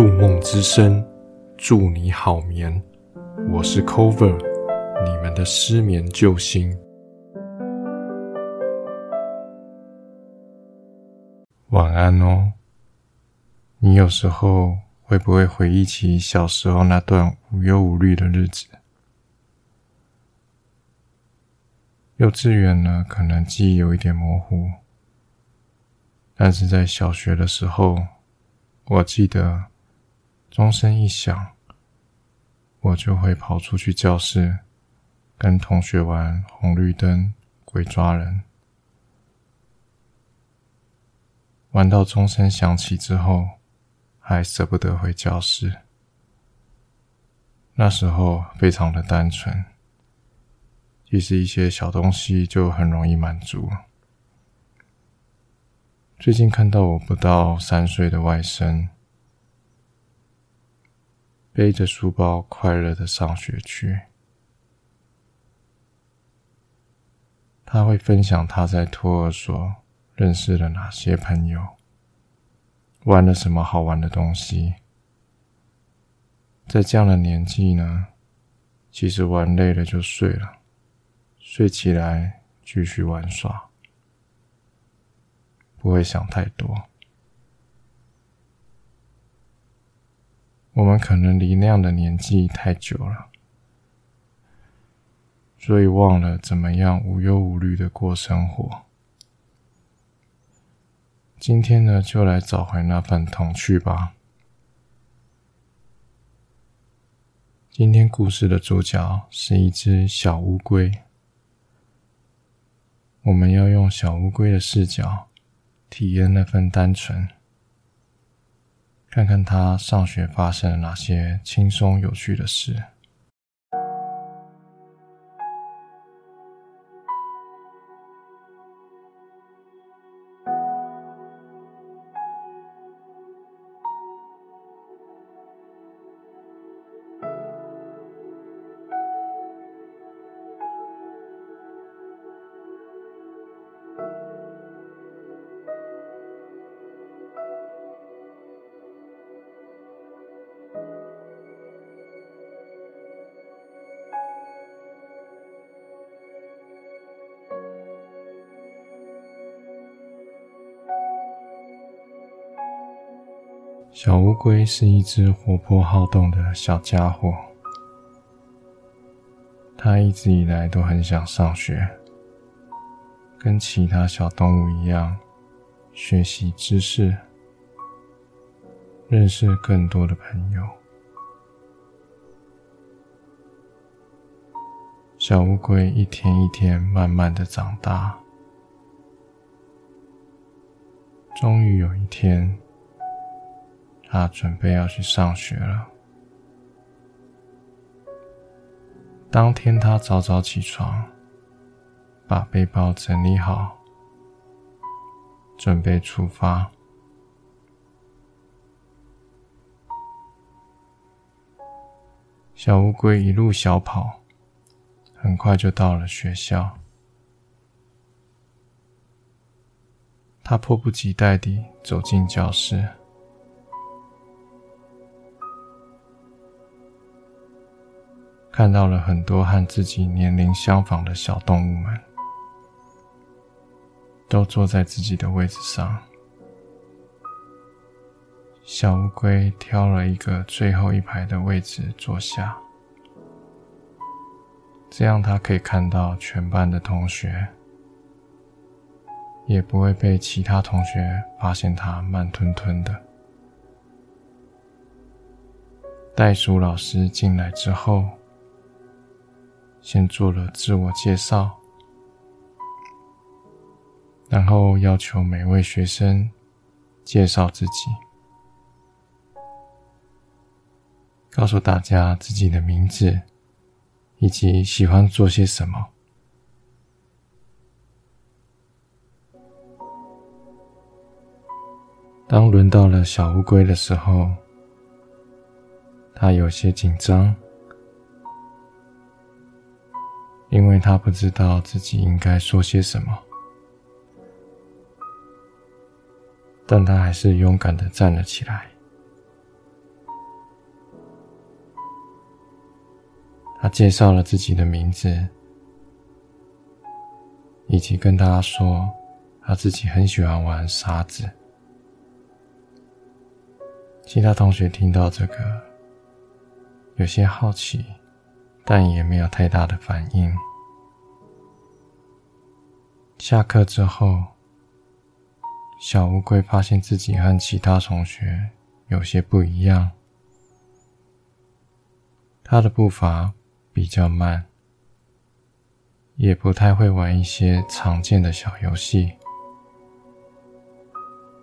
入梦之声，祝你好眠。我是 Cover，你们的失眠救星。晚安哦。你有时候会不会回忆起小时候那段无忧无虑的日子？幼稚园呢，可能记忆有一点模糊，但是在小学的时候，我记得钟声一响，我就会跑出去教室，跟同学玩红绿灯、鬼抓人，玩到钟声响起之后，还舍不得回教室。那时候非常的单纯。其实一些小东西就很容易满足。最近看到我不到三岁的外甥，背着书包快乐的上学去。他会分享他在托儿所认识了哪些朋友，玩了什么好玩的东西。在这样的年纪呢，其实玩累了就睡了。睡起来继续玩耍，不会想太多。我们可能离那样的年纪太久了，所以忘了怎么样无忧无虑的过生活。今天呢，就来找回那份童趣吧。今天故事的主角是一只小乌龟。我们要用小乌龟的视角，体验那份单纯，看看他上学发生了哪些轻松有趣的事。小乌龟是一只活泼好动的小家伙，它一直以来都很想上学，跟其他小动物一样，学习知识，认识更多的朋友。小乌龟一天一天慢慢的长大，终于有一天。他准备要去上学了。当天，他早早起床，把背包整理好，准备出发。小乌龟一路小跑，很快就到了学校。他迫不及待地走进教室。看到了很多和自己年龄相仿的小动物们，都坐在自己的位置上。小乌龟挑了一个最后一排的位置坐下，这样它可以看到全班的同学，也不会被其他同学发现它慢吞吞的。袋鼠老师进来之后。先做了自我介绍，然后要求每位学生介绍自己，告诉大家自己的名字以及喜欢做些什么。当轮到了小乌龟的时候，它有些紧张。因为他不知道自己应该说些什么。但他还是勇敢的站了起来。他介绍了自己的名字以及跟大家说他自己很喜欢玩沙子。其他同学听到这个有些好奇但也没有太大的反应。下课之后，小乌龟发现自己和其他同学有些不一样，他的步伐。比较慢，也不太会玩一些常见的小游戏。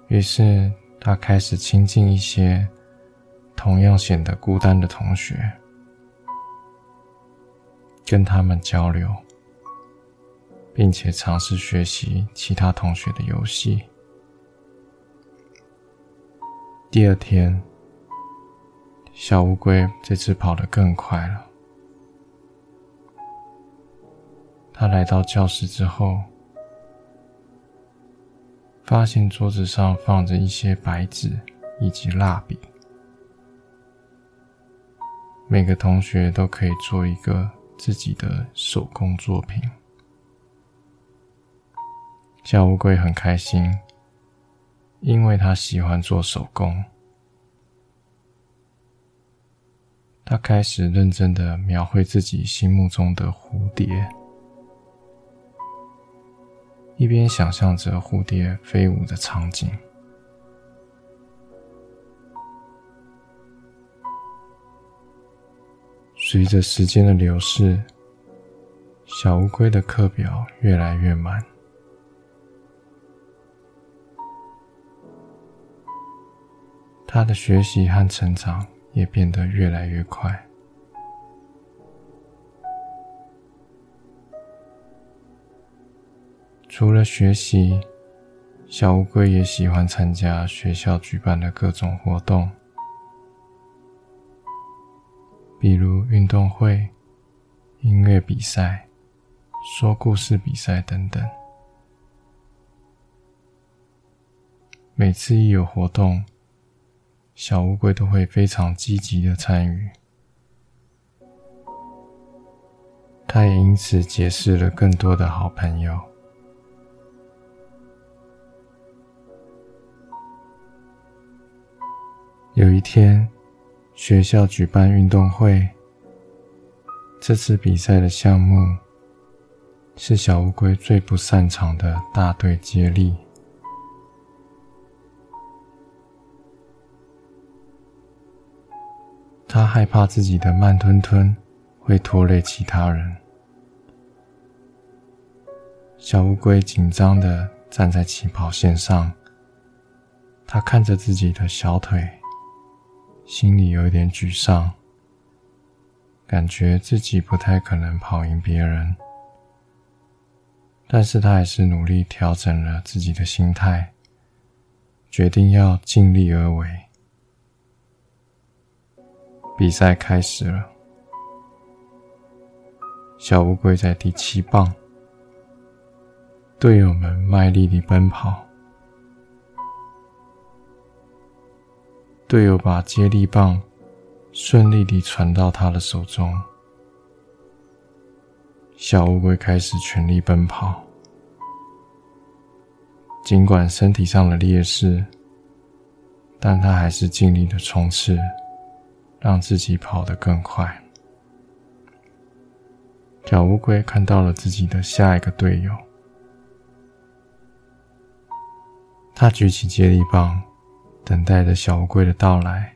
于是他开始亲近一些同样显得孤单的同学，跟他们交流，并且尝试学习其他同学的游戏。第二天，小乌龟这次跑得更快了。他来到教室之后，发现桌子上放着一些白纸以及蜡笔，每个同学都可以做一个自己的手工作品。小乌龟很开心，因为它喜欢做手工。它开始认真的描绘自己心目中的蝴蝶。一边想象着蝴蝶飞舞的场景，随着时间的流逝，小乌龟的课表越来越满，他的学习和成长也变得越来越快。除了学习，小乌龟也喜欢参加学校举办的各种活动，比如运动会、音乐比赛、说故事比赛等等。每次一有活动，小乌龟都会非常积极的参与。他也因此结识了更多的好朋友。有一天，学校举办运动会。这次比赛的项目是小乌龟最不擅长的大队接力。他害怕自己的慢吞吞会拖累其他人。小乌龟紧张的站在起跑线上，他看着自己的小腿。心里有一点沮丧，感觉自己不太可能跑赢别人，但是他还是努力调整了自己的心态，决定要尽力而为。比赛开始了，小乌龟在第七棒，队友们卖力地奔跑。队友把接力棒顺利地传到他的手中，小乌龟开始全力奔跑。尽管身体上的劣势，但他还是尽力的冲刺，让自己跑得更快。小乌龟看到了自己的下一个队友，他举起接力棒。等待着小乌龟的到来。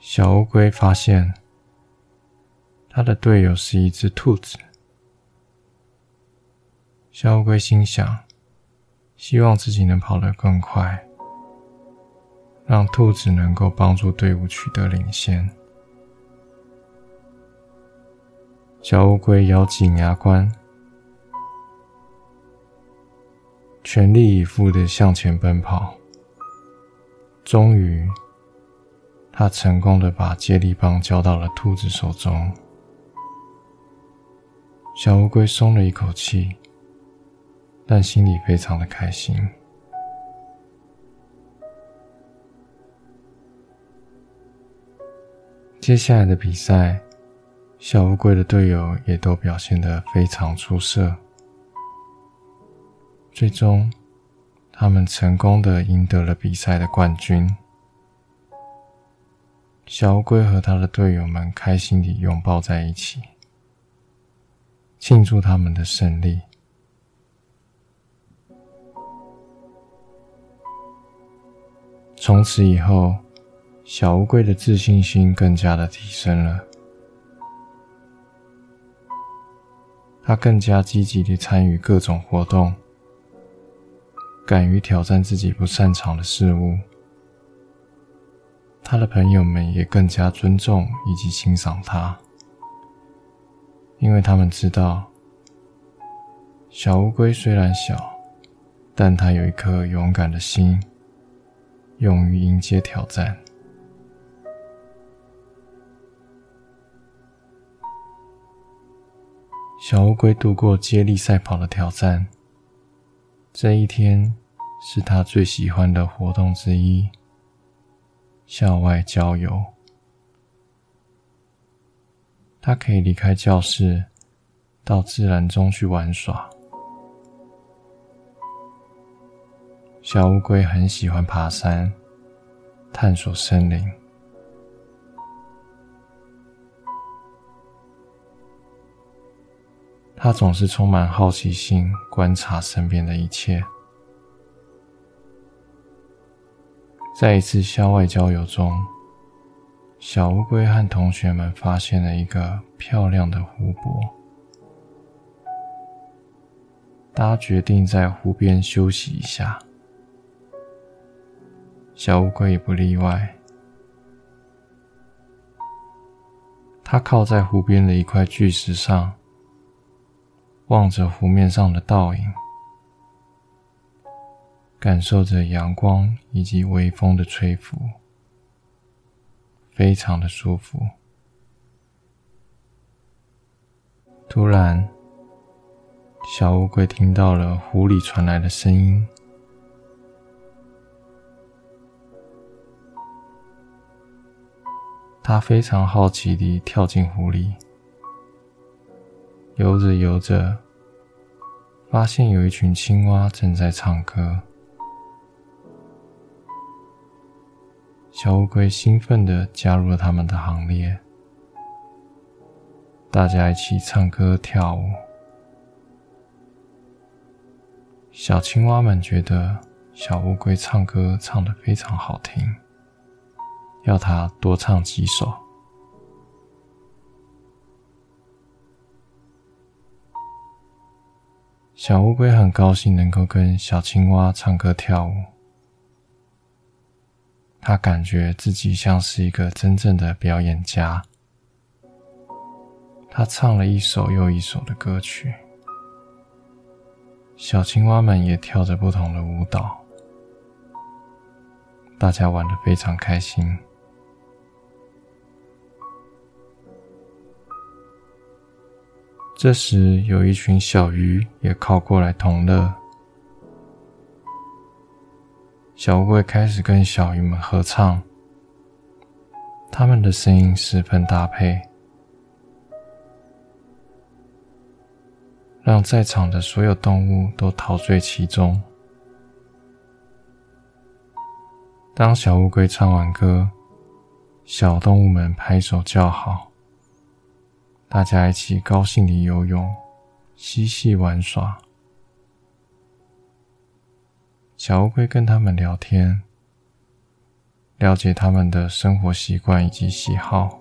小乌龟发现，他的队友是一只兔子。小乌龟心想，希望自己能跑得更快，让兔子能够帮助队伍取得领先。小乌龟咬紧牙关。全力以赴的向前奔跑，终于，他成功的把接力棒交到了兔子手中。小乌龟松了一口气，但心里非常的开心。接下来的比赛，小乌龟的队友也都表现得非常出色。最终，他们成功的赢得了比赛的冠军。小乌龟和他的队友们开心地拥抱在一起，庆祝他们的胜利。从此以后，小乌龟的自信心更加的提升了。他更加积极地参与各种活动，敢于挑战自己不擅长的事物。他的朋友们也更加尊重以及欣赏他，因为他们知道，小乌龟虽然小，但它有一颗勇敢的心。勇于迎接挑战。小乌龟度过接力赛跑的挑战。这一天是他最喜欢的活动之一——校外郊游。他可以离开教室，到自然中去玩耍。小乌龟很喜欢爬山、探索森林。他总是充满好奇心，观察身边的一切。在一次校外郊游中，小乌龟和同学们发现了一个漂亮的湖泊。大家决定在湖边休息一下。小乌龟也不例外。它靠在湖边的一块巨石上，望着湖面上的倒影，感受着阳光以及微风的吹拂，非常的舒服。突然，小乌龟听到了湖里传来的声音。他非常好奇地跳进湖里，游着游着，发现有一群青蛙正在唱歌。小乌龟兴奋地加入了他们的行列，大家一起唱歌跳舞。小青蛙们觉得小乌龟唱歌唱得非常好听。要他多唱几首。小乌龟很高兴能够跟小青蛙唱歌跳舞，他感觉自己像是一个真正的表演家。他唱了一首又一首的歌曲，小青蛙们也跳着不同的舞蹈，大家玩的非常开心。这时，有一群小鱼也靠过来同乐。小乌龟开始跟小鱼们合唱，他们的声音十分搭配，让在场的所有动物都陶醉其中。当小乌龟唱完歌，小动物们拍手叫好。大家一起高兴地游泳、嬉戏玩耍。小乌龟跟他们聊天，了解他们的生活习惯以及喜好。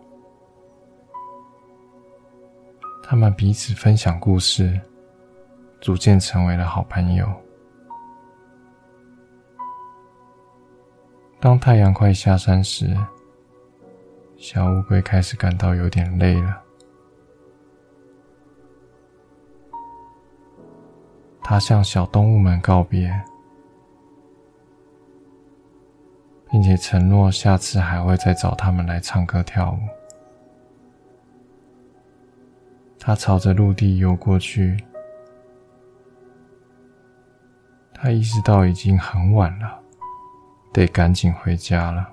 他们彼此分享故事，逐渐成为了好朋友。当太阳快下山时，小乌龟开始感到有点累了。他向小动物们告别，并且承诺下次还会再找他们来唱歌跳舞。他朝着陆地游过去，他意识到已经很晚了，得赶紧回家了。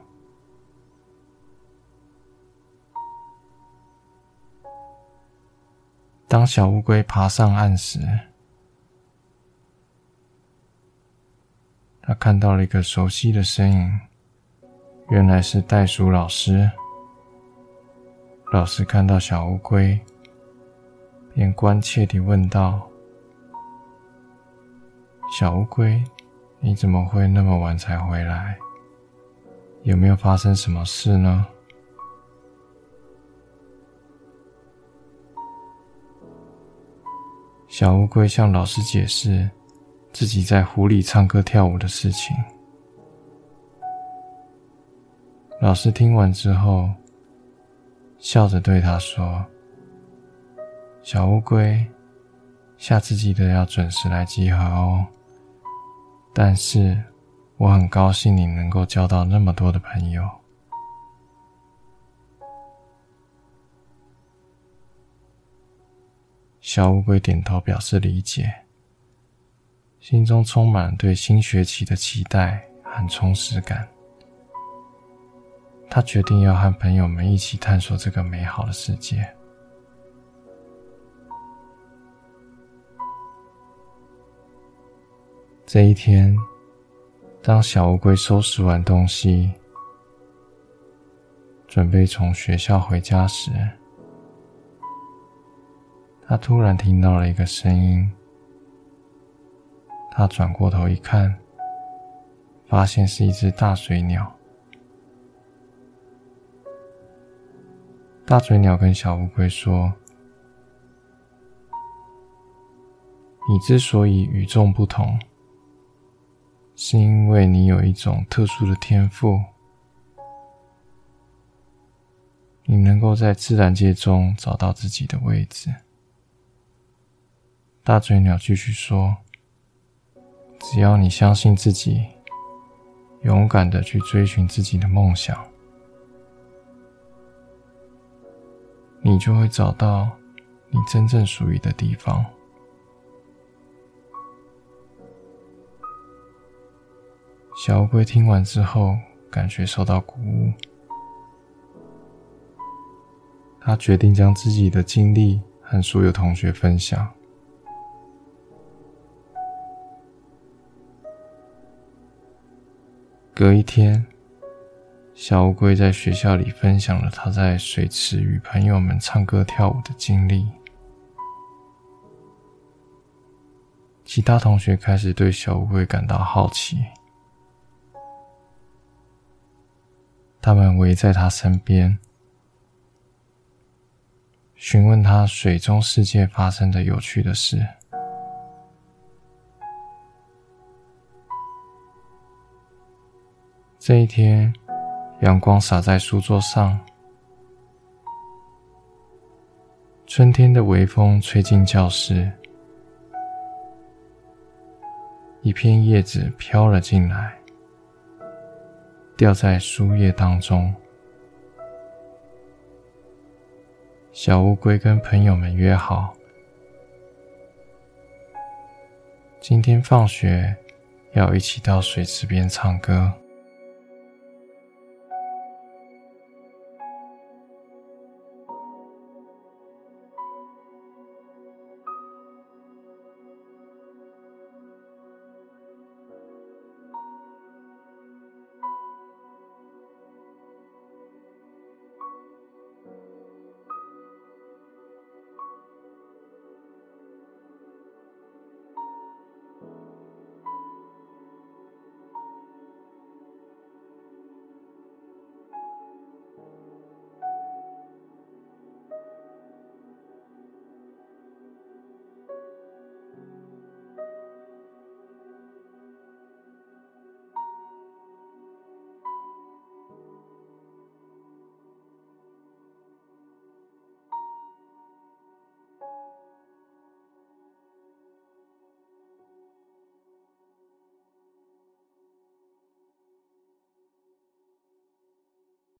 当小乌龟爬上岸时，他看到了一个熟悉的身影，原来是袋鼠老师。老师看到小乌龟，便关切地问道：“小乌龟，你怎么会那么晚才回来？有没有发生什么事呢？”小乌龟向老师解释自己在湖里唱歌跳舞的事情。老师听完之后，笑着对他说：“小乌龟，下次记得要准时来集合哦。但是，我很高兴你能够交到那么多的朋友。”小乌龟点头表示理解，心中充满对新学期的期待和充实感。他决定要和朋友们一起探索这个美好的世界。这一天，当小乌龟收拾完东西，准备从学校回家时，他突然听到了一个声音，他转过头一看，发现是一只大嘴鸟。大嘴鸟跟小乌龟说：“你之所以与众不同，是因为你有一种特殊的天赋，你能够在自然界中找到自己的位置。”大嘴鸟继续说：“只要你相信自己，勇敢的去追寻自己的梦想，你就会找到你真正属于的地方。”小乌龟听完之后，感觉受到鼓舞，他决定将自己的经历和所有同学分享。隔一天，小乌龟在学校里分享了他在水池与朋友们唱歌跳舞的经历。其他同学开始对小乌龟感到好奇，他们围在他身边，询问他水中世界发生的有趣的事。这一天，阳光洒在书桌上，春天的微风吹进教室，一片叶子飘了进来，掉在书页当中。小乌龟跟朋友们约好，今天放学要一起到水池边唱歌。